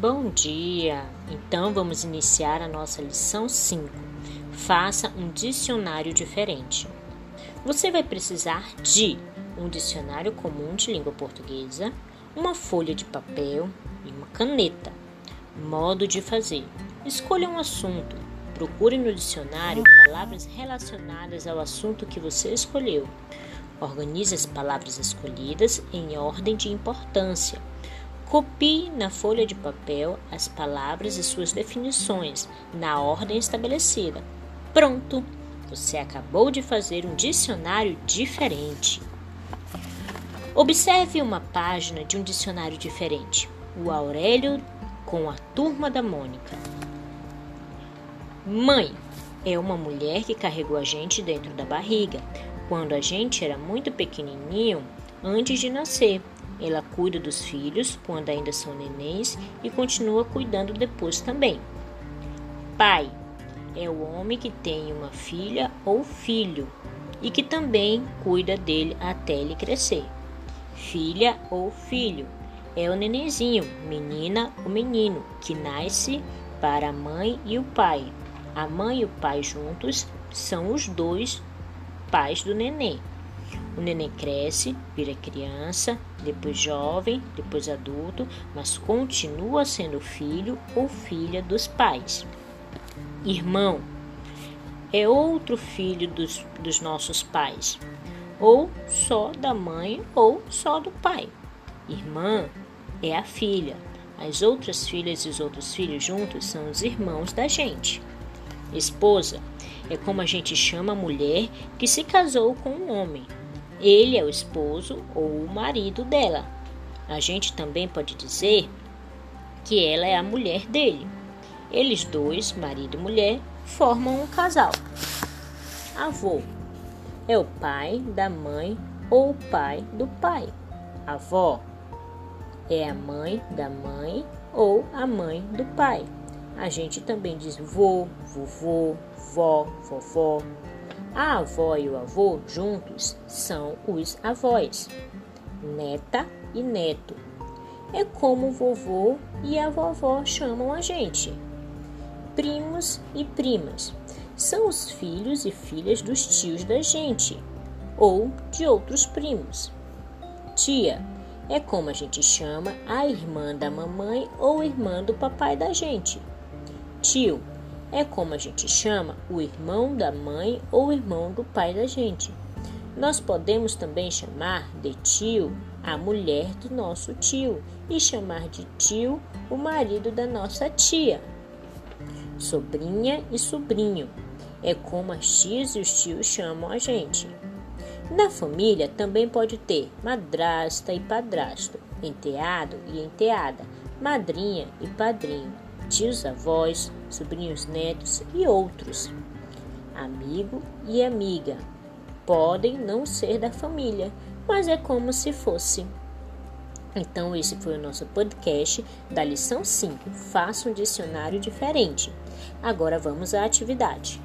Bom dia! Então vamos iniciar a nossa lição 5. Faça um dicionário diferente. Você vai precisar de um dicionário comum de língua portuguesa, uma folha de papel e uma caneta. Modo de fazer: escolha um assunto. Procure no dicionário palavras relacionadas ao assunto que você escolheu. Organize as palavras escolhidas em ordem de importância. Copie na folha de papel as palavras e suas definições na ordem estabelecida. Pronto! Você acabou de fazer um dicionário diferente. Observe uma página de um dicionário diferente. O Aurélio com a turma da Mônica. Mãe é uma mulher que carregou a gente dentro da barriga, quando a gente era muito pequenininho, antes de nascer. Ela cuida dos filhos quando ainda são nenéns e continua cuidando depois também. Pai é o homem que tem uma filha ou filho e que também cuida dele até ele crescer. Filha ou filho é o nenenzinho, menina ou menino, que nasce para a mãe e o pai. A mãe e o pai juntos são os dois pais do neném. O neném cresce, vira criança, depois jovem, depois adulto, mas continua sendo filho ou filha dos pais. Irmão é outro filho dos, dos nossos pais, ou só da mãe ou só do pai. Irmã é a filha. As outras filhas e os outros filhos juntos são os irmãos da gente. Esposa é como a gente chama a mulher que se casou com um homem. Ele é o esposo ou o marido dela. A gente também pode dizer que ela é a mulher dele. Eles dois, marido e mulher, formam um casal. Avô é o pai da mãe ou o pai do pai. Avó é a mãe da mãe ou a mãe do pai. A gente também diz vô, vovô, vó, vovó, a avó e o avô juntos são os avós, neta e neto. É como o vovô e a vovó chamam a gente. Primos e primas são os filhos e filhas dos tios da gente ou de outros primos. Tia é como a gente chama a irmã da mamãe ou irmã do papai da gente. Tio é como a gente chama o irmão da mãe ou irmão do pai da gente. Nós podemos também chamar de tio a mulher do nosso tio e chamar de tio o marido da nossa tia. Sobrinha e sobrinho é como as tias e os tios chamam a gente. Na família também pode ter madrasta e padrasto, enteado e enteada, madrinha e padrinho tios avós, sobrinhos netos e outros. Amigo e amiga podem não ser da família, mas é como se fosse. Então, esse foi o nosso podcast da lição 5. Faça um dicionário diferente. Agora vamos à atividade.